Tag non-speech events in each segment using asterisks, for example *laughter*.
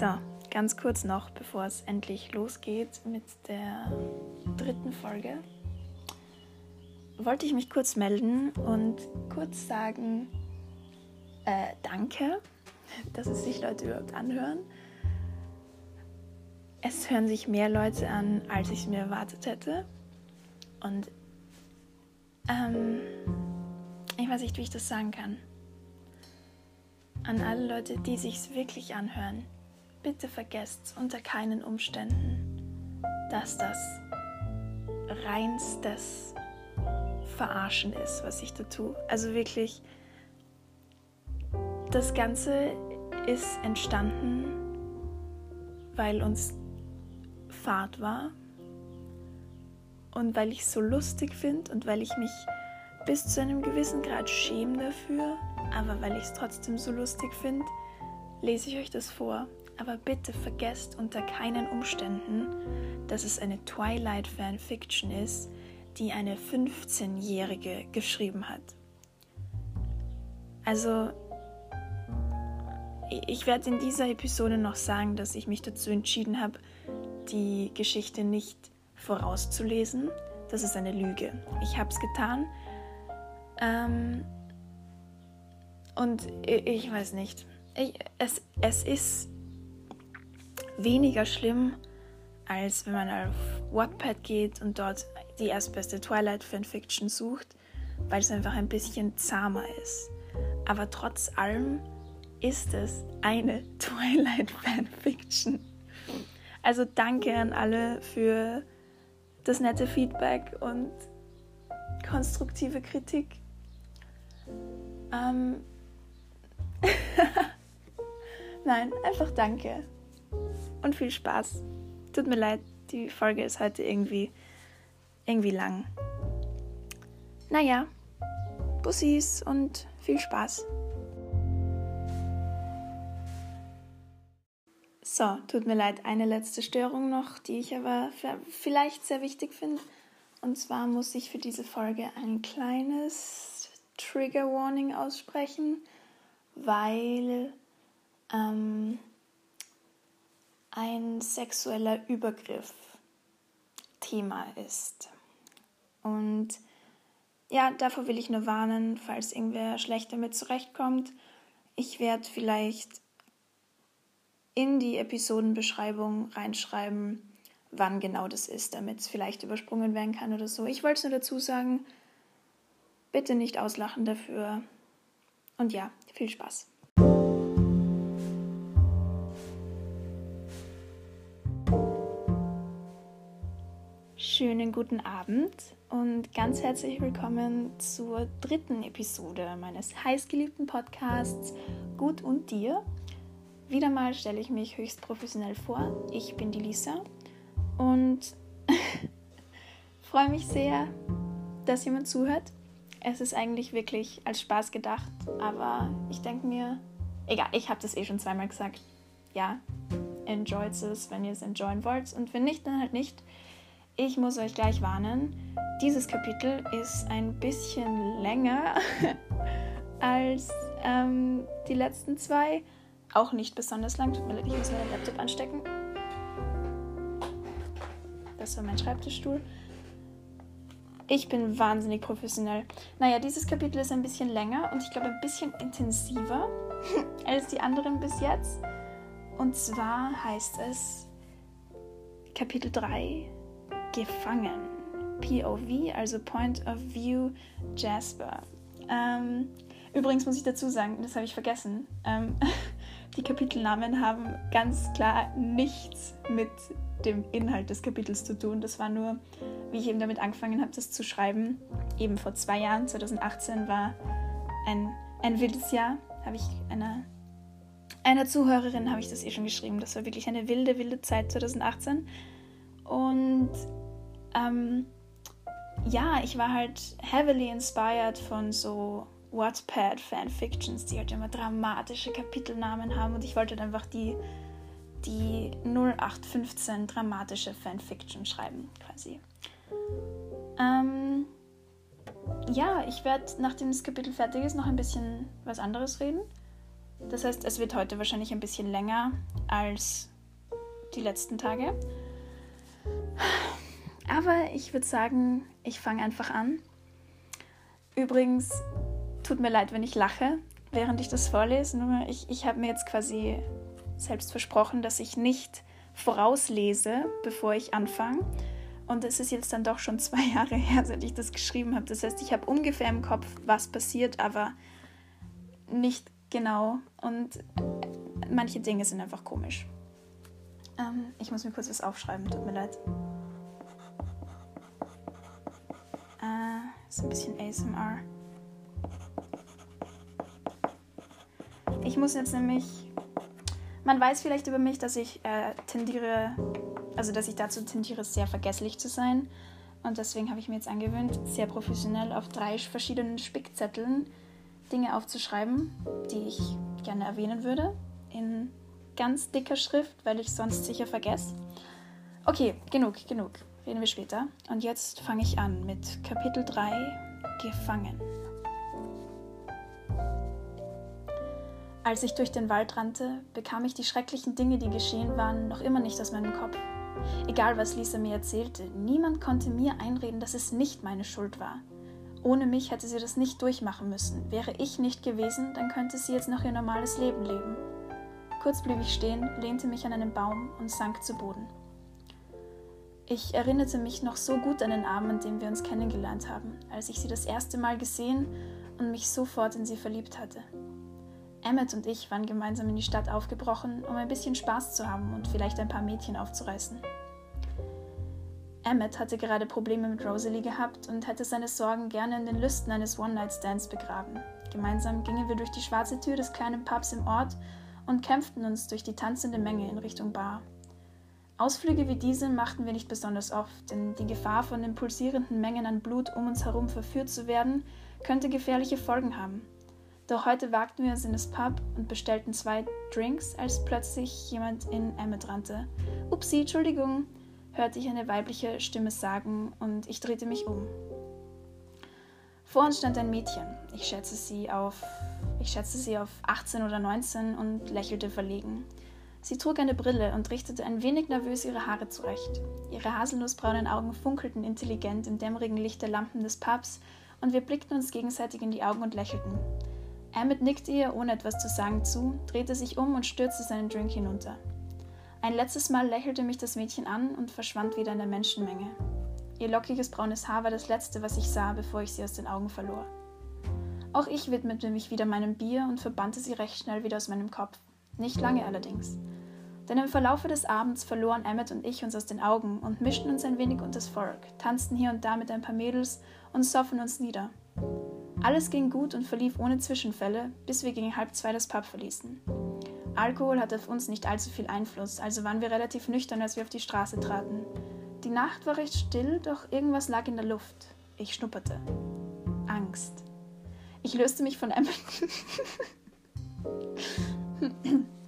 So, ganz kurz noch, bevor es endlich losgeht mit der dritten Folge, wollte ich mich kurz melden und kurz sagen, äh, danke, *laughs* dass es sich Leute überhaupt anhören. Es hören sich mehr Leute an, als ich mir erwartet hätte. Und ähm, ich weiß nicht, wie ich das sagen kann. An alle Leute, die sich's wirklich anhören, bitte vergesst unter keinen Umständen, dass das reinstes Verarschen ist, was ich da tue. Also wirklich, das Ganze ist entstanden, weil uns Fahrt war und weil ich es so lustig finde und weil ich mich bis zu einem gewissen Grad schäme dafür, aber weil ich es trotzdem so lustig finde, lese ich euch das vor. Aber bitte vergesst unter keinen Umständen, dass es eine Twilight Fanfiction ist, die eine 15-Jährige geschrieben hat. Also, ich werde in dieser Episode noch sagen, dass ich mich dazu entschieden habe, die Geschichte nicht vorauszulesen. Das ist eine Lüge. Ich habe es getan. Ähm, und ich, ich, weiß nicht. Ich, es, es ist weniger schlimm, als wenn man auf Wattpad geht und dort die erstbeste Twilight Fanfiction sucht, weil es einfach ein bisschen zahmer ist. Aber trotz allem ist es eine *laughs* Twilight Fanfiction. Also danke an alle für das nette Feedback und konstruktive Kritik. Ähm *laughs* Nein, einfach danke. Und viel Spaß. Tut mir leid, die Folge ist heute irgendwie, irgendwie lang. Naja, Bussis und viel Spaß. So, tut mir leid, eine letzte Störung noch, die ich aber vielleicht sehr wichtig finde. Und zwar muss ich für diese Folge ein kleines Trigger Warning aussprechen, weil ähm, ein sexueller Übergriff Thema ist. Und ja, davor will ich nur warnen, falls irgendwer schlecht damit zurechtkommt. Ich werde vielleicht in die Episodenbeschreibung reinschreiben, wann genau das ist, damit es vielleicht übersprungen werden kann oder so. Ich wollte es nur dazu sagen, bitte nicht auslachen dafür. Und ja, viel Spaß. Schönen guten Abend und ganz herzlich willkommen zur dritten Episode meines heißgeliebten Podcasts Gut und dir. Wieder mal stelle ich mich höchst professionell vor. Ich bin die Lisa und *laughs* freue mich sehr, dass jemand zuhört. Es ist eigentlich wirklich als Spaß gedacht, aber ich denke mir, egal, ich habe das eh schon zweimal gesagt. Ja, enjoyt es, wenn ihr es enjoyen wollt und wenn nicht, dann halt nicht. Ich muss euch gleich warnen, dieses Kapitel ist ein bisschen länger *laughs* als ähm, die letzten zwei auch nicht besonders lang. Tut mir leid, ich muss meinen Laptop anstecken. Das war mein Schreibtischstuhl. Ich bin wahnsinnig professionell. Naja, dieses Kapitel ist ein bisschen länger und ich glaube ein bisschen intensiver *laughs* als die anderen bis jetzt. Und zwar heißt es Kapitel 3 Gefangen. POV, also Point of View Jasper. Ähm, übrigens muss ich dazu sagen, das habe ich vergessen. Ähm, *laughs* Die Kapitelnamen haben ganz klar nichts mit dem Inhalt des Kapitels zu tun. Das war nur, wie ich eben damit angefangen habe, das zu schreiben. Eben vor zwei Jahren, 2018, war ein, ein wildes Jahr. Habe ich einer, einer Zuhörerin habe ich das eh schon geschrieben. Das war wirklich eine wilde, wilde Zeit 2018. Und ähm, ja, ich war halt heavily inspired von so Wattpad-Fanfictions, die halt immer dramatische Kapitelnamen haben und ich wollte halt einfach die, die 0815 dramatische Fanfiction schreiben, quasi. Ähm, ja, ich werde, nachdem das Kapitel fertig ist, noch ein bisschen was anderes reden. Das heißt, es wird heute wahrscheinlich ein bisschen länger als die letzten Tage. Aber ich würde sagen, ich fange einfach an. Übrigens, tut mir leid, wenn ich lache, während ich das vorlese. Nur ich, ich habe mir jetzt quasi selbst versprochen, dass ich nicht vorauslese, bevor ich anfange. Und es ist jetzt dann doch schon *laughs* zwei Jahre her, seit ich das geschrieben habe. Das heißt, ich habe ungefähr im Kopf, was passiert, aber nicht genau. Und manche Dinge sind einfach komisch. Ähm, ich muss mir kurz was aufschreiben, tut mir leid. Ein bisschen ASMR. Ich muss jetzt nämlich. Man weiß vielleicht über mich, dass ich äh, tendiere, also dass ich dazu tendiere, sehr vergesslich zu sein. Und deswegen habe ich mir jetzt angewöhnt, sehr professionell auf drei verschiedenen Spickzetteln Dinge aufzuschreiben, die ich gerne erwähnen würde. In ganz dicker Schrift, weil ich sonst sicher vergesse. Okay, genug, genug. Reden wir später. Und jetzt fange ich an mit Kapitel 3 Gefangen. Als ich durch den Wald rannte, bekam ich die schrecklichen Dinge, die geschehen waren, noch immer nicht aus meinem Kopf. Egal was Lisa mir erzählte, niemand konnte mir einreden, dass es nicht meine Schuld war. Ohne mich hätte sie das nicht durchmachen müssen. Wäre ich nicht gewesen, dann könnte sie jetzt noch ihr normales Leben leben. Kurz blieb ich stehen, lehnte mich an einen Baum und sank zu Boden. Ich erinnerte mich noch so gut an den Abend, an dem wir uns kennengelernt haben, als ich sie das erste Mal gesehen und mich sofort in sie verliebt hatte. Emmett und ich waren gemeinsam in die Stadt aufgebrochen, um ein bisschen Spaß zu haben und vielleicht ein paar Mädchen aufzureißen. Emmett hatte gerade Probleme mit Rosalie gehabt und hätte seine Sorgen gerne in den Lüsten eines One-Night-Stands begraben. Gemeinsam gingen wir durch die schwarze Tür des kleinen Pubs im Ort und kämpften uns durch die tanzende Menge in Richtung Bar. Ausflüge wie diese machten wir nicht besonders oft, denn die Gefahr von den pulsierenden Mengen an Blut um uns herum verführt zu werden, könnte gefährliche Folgen haben. Doch heute wagten wir uns in das Pub und bestellten zwei Drinks, als plötzlich jemand in Emmet rannte. Upsi, Entschuldigung, hörte ich eine weibliche Stimme sagen und ich drehte mich um. Vor uns stand ein Mädchen. Ich schätzte sie auf, ich schätzte sie auf 18 oder 19 und lächelte verlegen. Sie trug eine Brille und richtete ein wenig nervös ihre Haare zurecht. Ihre haselnussbraunen Augen funkelten intelligent im dämmerigen Licht der Lampen des Pubs und wir blickten uns gegenseitig in die Augen und lächelten. Emmett nickte ihr, ohne etwas zu sagen, zu, drehte sich um und stürzte seinen Drink hinunter. Ein letztes Mal lächelte mich das Mädchen an und verschwand wieder in der Menschenmenge. Ihr lockiges braunes Haar war das letzte, was ich sah, bevor ich sie aus den Augen verlor. Auch ich widmete mich wieder meinem Bier und verbannte sie recht schnell wieder aus meinem Kopf. Nicht lange allerdings. Denn im Verlaufe des Abends verloren Emmett und ich uns aus den Augen und mischten uns ein wenig unters Volk, tanzten hier und da mit ein paar Mädels und soffen uns nieder. Alles ging gut und verlief ohne Zwischenfälle, bis wir gegen halb zwei das Pub verließen. Alkohol hatte auf uns nicht allzu viel Einfluss, also waren wir relativ nüchtern, als wir auf die Straße traten. Die Nacht war recht still, doch irgendwas lag in der Luft. Ich schnupperte. Angst. Ich löste mich von Emmett. *laughs*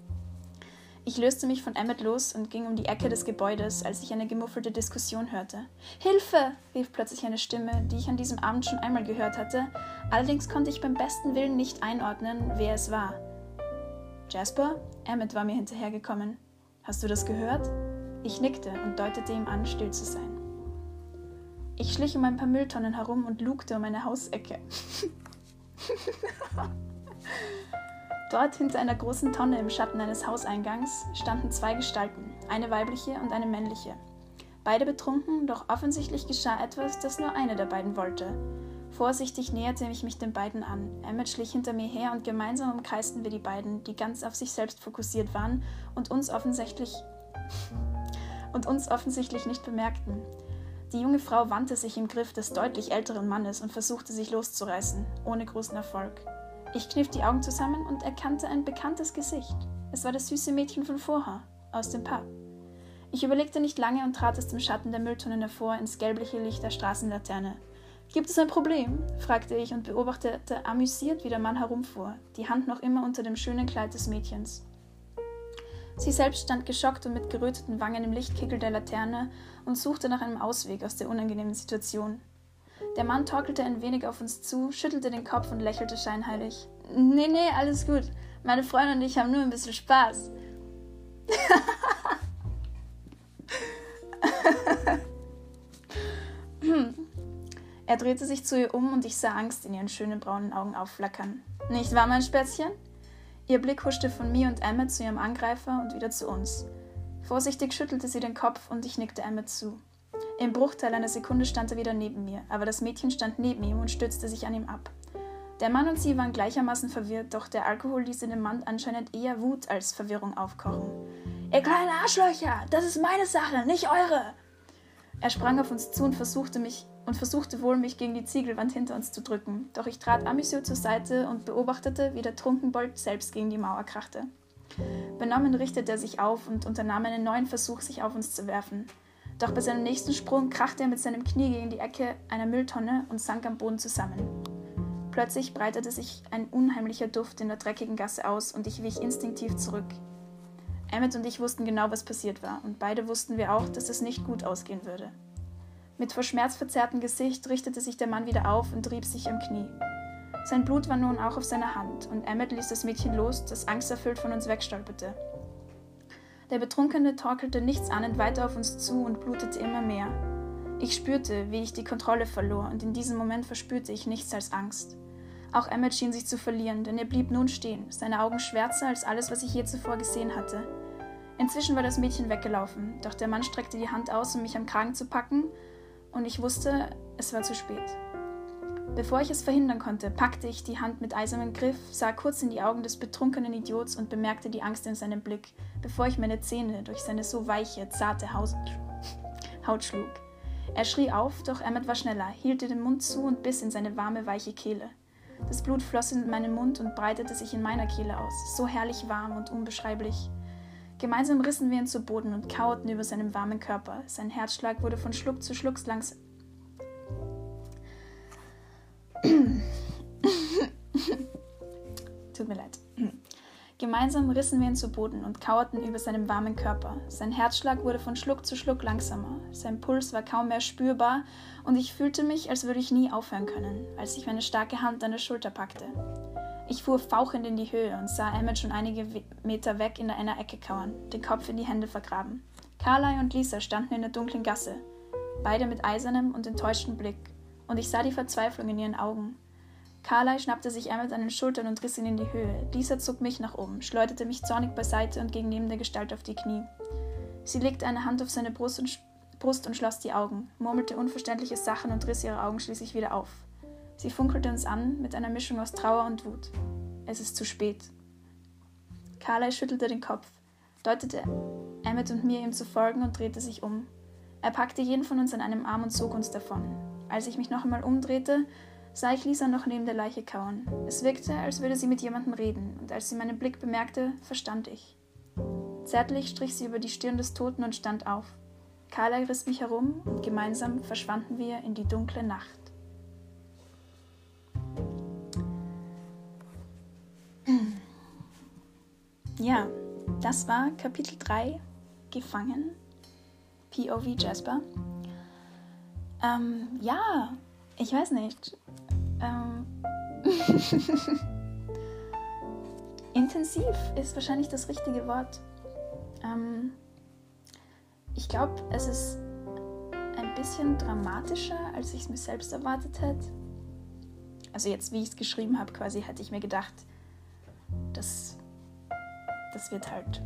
ich löste mich von Emmett los und ging um die Ecke des Gebäudes, als ich eine gemuffelte Diskussion hörte. Hilfe! rief plötzlich eine Stimme, die ich an diesem Abend schon einmal gehört hatte, allerdings konnte ich beim besten Willen nicht einordnen, wer es war. Jasper? Emmett war mir hinterhergekommen. Hast du das gehört? Ich nickte und deutete ihm an, still zu sein. Ich schlich um ein paar Mülltonnen herum und lugte um eine Hausecke. *laughs* Dort hinter einer großen Tonne im Schatten eines Hauseingangs standen zwei Gestalten, eine weibliche und eine männliche. Beide betrunken, doch offensichtlich geschah etwas, das nur eine der beiden wollte. Vorsichtig näherte ich mich den beiden an. Emmett schlich hinter mir her und gemeinsam umkreisten wir die beiden, die ganz auf sich selbst fokussiert waren und uns offensichtlich und uns offensichtlich nicht bemerkten. Die junge Frau wandte sich im Griff des deutlich älteren Mannes und versuchte sich loszureißen, ohne großen Erfolg. Ich kniff die Augen zusammen und erkannte ein bekanntes Gesicht. Es war das süße Mädchen von vorher, aus dem Pub. Ich überlegte nicht lange und trat aus dem Schatten der Mülltonnen hervor ins gelbliche Licht der Straßenlaterne. Gibt es ein Problem? fragte ich und beobachtete amüsiert, wie der Mann herumfuhr, die Hand noch immer unter dem schönen Kleid des Mädchens. Sie selbst stand geschockt und mit geröteten Wangen im Lichtkegel der Laterne und suchte nach einem Ausweg aus der unangenehmen Situation. Der Mann torkelte ein wenig auf uns zu, schüttelte den Kopf und lächelte scheinheilig. Nee, nee, alles gut. Meine Freunde und ich haben nur ein bisschen Spaß. *laughs* er drehte sich zu ihr um und ich sah Angst in ihren schönen braunen Augen aufflackern. Nicht wahr, mein Spätzchen? Ihr Blick huschte von mir und Emmet zu ihrem Angreifer und wieder zu uns. Vorsichtig schüttelte sie den Kopf und ich nickte Emmet zu. Im Bruchteil einer Sekunde stand er wieder neben mir, aber das Mädchen stand neben ihm und stützte sich an ihm ab. Der Mann und sie waren gleichermaßen verwirrt, doch der Alkohol ließ in dem Mann anscheinend eher Wut als Verwirrung aufkochen. Ihr kleinen Arschlöcher, das ist meine Sache, nicht eure! Er sprang auf uns zu und versuchte mich und versuchte wohl, mich gegen die Ziegelwand hinter uns zu drücken, doch ich trat ambitiös zur Seite und beobachtete, wie der Trunkenbold selbst gegen die Mauer krachte. Benommen richtete er sich auf und unternahm einen neuen Versuch, sich auf uns zu werfen. Doch bei seinem nächsten Sprung krachte er mit seinem Knie gegen die Ecke einer Mülltonne und sank am Boden zusammen. Plötzlich breitete sich ein unheimlicher Duft in der dreckigen Gasse aus und ich wich instinktiv zurück. Emmett und ich wussten genau, was passiert war, und beide wussten wir auch, dass es nicht gut ausgehen würde. Mit vor Schmerz verzerrtem Gesicht richtete sich der Mann wieder auf und rieb sich am Knie. Sein Blut war nun auch auf seiner Hand, und Emmett ließ das Mädchen los, das angsterfüllt von uns wegstolperte. Der Betrunkene torkelte nichtsahnend weiter auf uns zu und blutete immer mehr. Ich spürte, wie ich die Kontrolle verlor, und in diesem Moment verspürte ich nichts als Angst. Auch Emmett schien sich zu verlieren, denn er blieb nun stehen, seine Augen schwärzer als alles, was ich je zuvor gesehen hatte. Inzwischen war das Mädchen weggelaufen, doch der Mann streckte die Hand aus, um mich am Kragen zu packen, und ich wusste, es war zu spät. Bevor ich es verhindern konnte, packte ich die Hand mit eisernem Griff, sah kurz in die Augen des betrunkenen Idiots und bemerkte die Angst in seinem Blick, bevor ich meine Zähne durch seine so weiche, zarte Haut, Haut schlug. Er schrie auf, doch Emmett war schneller, hielt den Mund zu und biss in seine warme, weiche Kehle. Das Blut floss in meinen Mund und breitete sich in meiner Kehle aus, so herrlich warm und unbeschreiblich. Gemeinsam rissen wir ihn zu Boden und kauerten über seinem warmen Körper. Sein Herzschlag wurde von Schluck zu Schluck langsam *coughs* Tut mir leid. Gemeinsam rissen wir ihn zu Boden und kauerten über seinem warmen Körper. Sein Herzschlag wurde von Schluck zu Schluck langsamer. Sein Puls war kaum mehr spürbar und ich fühlte mich, als würde ich nie aufhören können, als ich meine starke Hand an der Schulter packte. Ich fuhr fauchend in die Höhe und sah Emmett schon einige Meter weg in einer Ecke kauern, den Kopf in die Hände vergraben. Carly und Lisa standen in der dunklen Gasse, beide mit eisernem und enttäuschtem Blick, und ich sah die Verzweiflung in ihren Augen. Carly schnappte sich Emmett an den Schultern und riss ihn in die Höhe. Lisa zog mich nach oben, schleuderte mich zornig beiseite und ging neben der Gestalt auf die Knie. Sie legte eine Hand auf seine Brust und, Brust und schloss die Augen, murmelte unverständliche Sachen und riss ihre Augen schließlich wieder auf. Sie funkelte uns an mit einer Mischung aus Trauer und Wut. Es ist zu spät. Carly schüttelte den Kopf, deutete Emmett und mir ihm zu folgen und drehte sich um. Er packte jeden von uns an einem Arm und zog uns davon. Als ich mich noch einmal umdrehte, sah ich Lisa noch neben der Leiche kauern. Es wirkte, als würde sie mit jemandem reden, und als sie meinen Blick bemerkte, verstand ich. Zärtlich strich sie über die Stirn des Toten und stand auf. Carla riss mich herum und gemeinsam verschwanden wir in die dunkle Nacht. Ja, das war Kapitel 3, Gefangen, POV Jasper. Ähm, ja, ich weiß nicht. Ähm, *laughs* intensiv ist wahrscheinlich das richtige Wort. Ähm, ich glaube, es ist ein bisschen dramatischer, als ich es mir selbst erwartet hätte. Also jetzt, wie ich es geschrieben habe, quasi hätte ich mir gedacht, das, das wird halt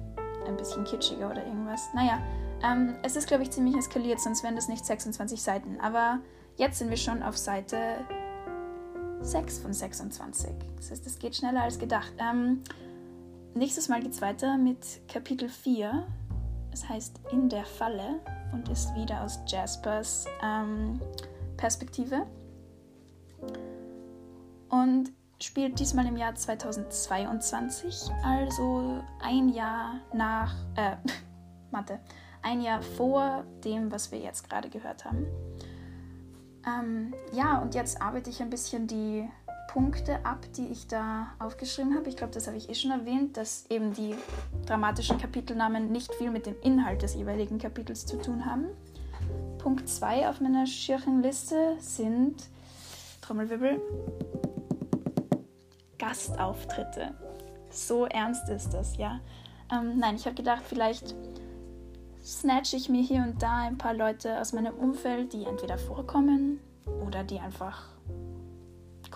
ein bisschen kitschiger oder irgendwas. Naja, ähm, es ist, glaube ich, ziemlich eskaliert, sonst wären das nicht 26 Seiten. Aber jetzt sind wir schon auf Seite 6 von 26. Das heißt, es geht schneller als gedacht. Ähm, nächstes Mal geht es weiter mit Kapitel 4. Es heißt In der Falle und ist wieder aus Jaspers ähm, Perspektive. Und spielt diesmal im Jahr 2022, also ein Jahr nach, äh, *laughs* Mathe, ein Jahr vor dem, was wir jetzt gerade gehört haben. Ähm, ja, und jetzt arbeite ich ein bisschen die Punkte ab, die ich da aufgeschrieben habe. Ich glaube, das habe ich eh schon erwähnt, dass eben die dramatischen Kapitelnamen nicht viel mit dem Inhalt des jeweiligen Kapitels zu tun haben. Punkt 2 auf meiner Schirchenliste sind Trommelwirbel Gastauftritte. so ernst ist das, ja. Ähm, nein, ich habe gedacht, vielleicht snatch ich mir hier und da ein paar Leute aus meinem Umfeld, die entweder vorkommen oder die einfach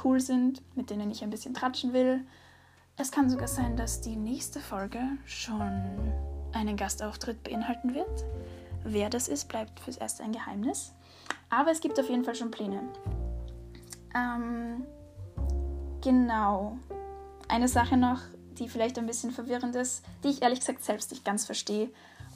cool sind, mit denen ich ein bisschen tratschen will. Es kann sogar sein, dass die nächste Folge schon einen Gastauftritt beinhalten wird. Wer das ist, bleibt fürs Erste ein Geheimnis. Aber es gibt auf jeden Fall schon Pläne. Ähm, genau. Eine Sache noch, die vielleicht ein bisschen verwirrend ist, die ich ehrlich gesagt selbst nicht ganz verstehe.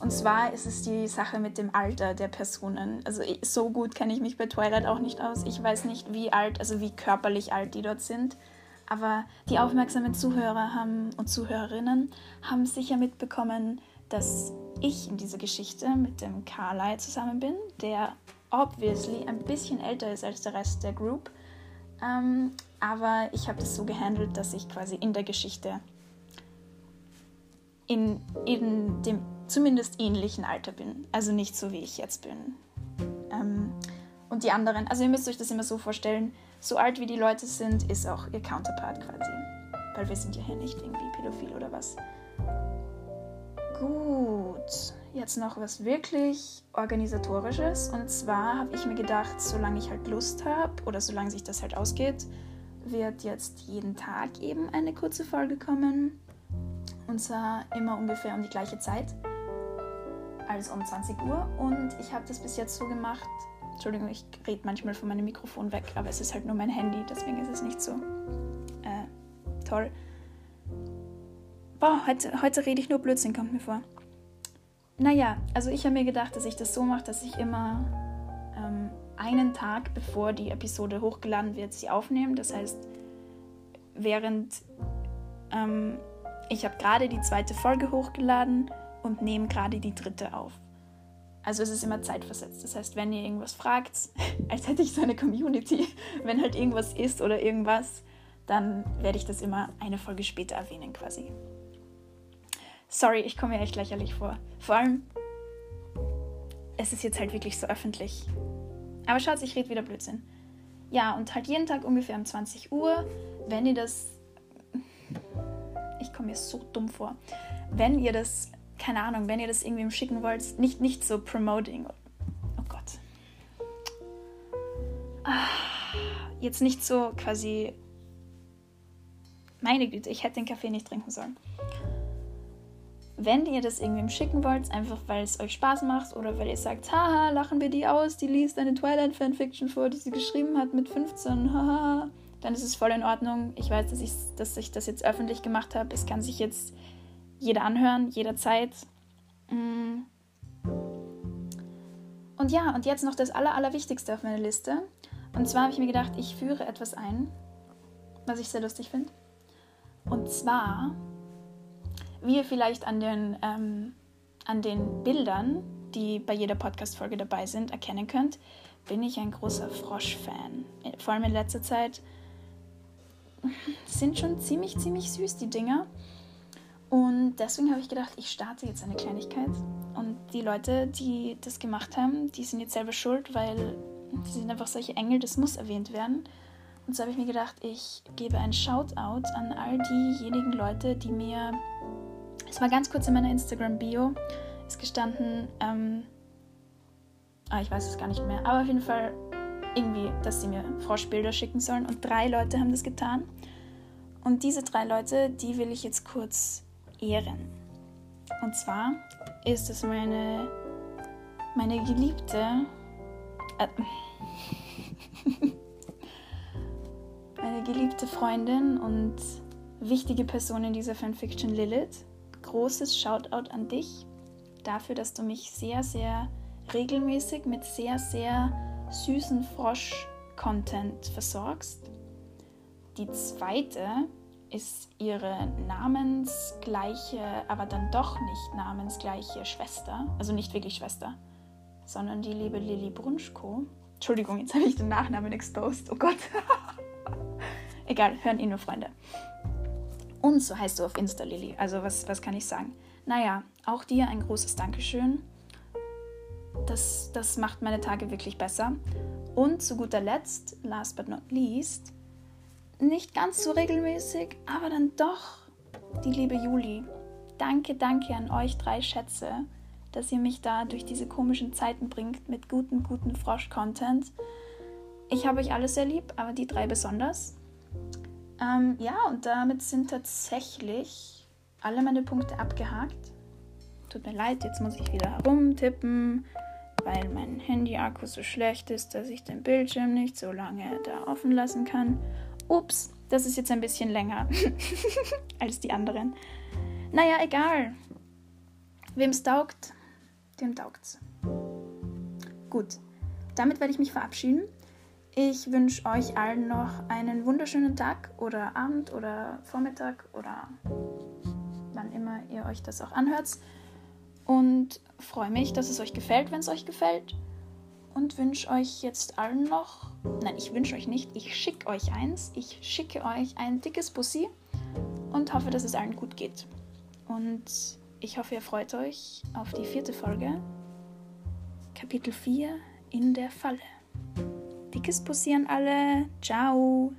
Und zwar ist es die Sache mit dem Alter der Personen. Also so gut kenne ich mich bei Twilight auch nicht aus. Ich weiß nicht, wie alt, also wie körperlich alt die dort sind. Aber die aufmerksamen Zuhörer haben und Zuhörerinnen haben sicher mitbekommen, dass ich in dieser Geschichte mit dem Carly zusammen bin, der obviously ein bisschen älter ist als der Rest der Group. Ähm, aber ich habe das so gehandelt, dass ich quasi in der Geschichte in, in dem zumindest ähnlichen Alter bin. Also nicht so, wie ich jetzt bin. Ähm, und die anderen, also ihr müsst euch das immer so vorstellen, so alt wie die Leute sind, ist auch ihr Counterpart quasi. Weil wir sind ja hier nicht irgendwie pädophil oder was. Gut, jetzt noch was wirklich organisatorisches. Und zwar habe ich mir gedacht, solange ich halt Lust habe oder solange sich das halt ausgeht, wird jetzt jeden Tag eben eine kurze Folge kommen. Und zwar immer ungefähr um die gleiche Zeit, also um 20 Uhr. Und ich habe das bis jetzt so gemacht. Entschuldigung, ich rede manchmal von meinem Mikrofon weg, aber es ist halt nur mein Handy, deswegen ist es nicht so äh, toll. Boah, heute, heute rede ich nur Blödsinn, kommt mir vor. Naja, also ich habe mir gedacht, dass ich das so mache, dass ich immer ähm, einen Tag bevor die Episode hochgeladen wird, sie aufnehme. Das heißt, während ähm, ich habe gerade die zweite Folge hochgeladen und nehme gerade die dritte auf. Also es ist immer zeitversetzt. Das heißt, wenn ihr irgendwas fragt, *laughs* als hätte ich so eine Community, *laughs* wenn halt irgendwas ist oder irgendwas, dann werde ich das immer eine Folge später erwähnen quasi. Sorry, ich komme mir echt lächerlich vor. Vor allem, es ist jetzt halt wirklich so öffentlich. Aber schaut, ich rede wieder Blödsinn. Ja, und halt jeden Tag ungefähr um 20 Uhr, wenn ihr das *laughs* ich komme mir so dumm vor. Wenn ihr das, keine Ahnung, wenn ihr das irgendwem schicken wollt, nicht, nicht so promoting. Oh Gott. Ah, jetzt nicht so quasi. Meine Güte, ich hätte den Kaffee nicht trinken sollen. Wenn ihr das irgendwem schicken wollt, einfach weil es euch Spaß macht oder weil ihr sagt, haha, lachen wir die aus, die liest eine Twilight-Fanfiction vor, die sie geschrieben hat mit 15, haha dann ist es voll in Ordnung. Ich weiß, dass ich, dass ich das jetzt öffentlich gemacht habe. Es kann sich jetzt jeder anhören, jederzeit. Mm. Und ja, und jetzt noch das Aller, Allerwichtigste auf meiner Liste. Und zwar habe ich mir gedacht, ich führe etwas ein, was ich sehr lustig finde. Und zwar, wie ihr vielleicht an den, ähm, an den Bildern, die bei jeder Podcast-Folge dabei sind, erkennen könnt, bin ich ein großer Frosch-Fan. Vor allem in letzter Zeit *laughs* sind schon ziemlich, ziemlich süß, die Dinger. Und deswegen habe ich gedacht, ich starte jetzt eine Kleinigkeit. Und die Leute, die das gemacht haben, die sind jetzt selber schuld, weil die sind einfach solche Engel, das muss erwähnt werden. Und so habe ich mir gedacht, ich gebe ein Shoutout an all diejenigen Leute, die mir. Es war ganz kurz in meiner Instagram-Bio, ist gestanden, ähm, ah, ich weiß es gar nicht mehr, aber auf jeden Fall irgendwie, dass sie mir Froschbilder schicken sollen. Und drei Leute haben das getan. Und diese drei Leute, die will ich jetzt kurz ehren. Und zwar ist es meine, meine geliebte, äh, *laughs* meine geliebte Freundin und wichtige Person in dieser Fanfiction Lilith. Großes Shoutout an dich dafür, dass du mich sehr, sehr regelmäßig mit sehr, sehr süßen Frosch-Content versorgst. Die zweite ist ihre namensgleiche, aber dann doch nicht namensgleiche Schwester, also nicht wirklich Schwester, sondern die liebe Lilly Brunschko. Entschuldigung, jetzt habe ich den Nachnamen exposed. Oh Gott. *laughs* Egal, hören eh nur Freunde. Und so heißt du auf Insta, Lilly. Also, was, was kann ich sagen? Naja, auch dir ein großes Dankeschön das, das macht meine Tage wirklich besser. Und zu guter Letzt, last but not least, nicht ganz so regelmäßig, aber dann doch die liebe Juli. Danke, danke an euch drei Schätze, dass ihr mich da durch diese komischen Zeiten bringt mit guten, guten Frosch-Content. Ich habe euch alle sehr lieb, aber die drei besonders. Ähm, ja, und damit sind tatsächlich alle meine Punkte abgehakt. Tut mir leid, jetzt muss ich wieder herumtippen, weil mein Handy-Akku so schlecht ist, dass ich den Bildschirm nicht so lange da offen lassen kann. Ups, das ist jetzt ein bisschen länger *laughs* als die anderen. Naja, egal. Wem es taugt, dem taugt's. Gut, damit werde ich mich verabschieden. Ich wünsche euch allen noch einen wunderschönen Tag oder Abend oder Vormittag oder wann immer ihr euch das auch anhört. Und freue mich, dass es euch gefällt, wenn es euch gefällt. Und wünsche euch jetzt allen noch, nein, ich wünsche euch nicht, ich schicke euch eins. Ich schicke euch ein dickes Bussi und hoffe, dass es allen gut geht. Und ich hoffe, ihr freut euch auf die vierte Folge. Kapitel 4 in der Falle. Dickes Bussi an alle. Ciao.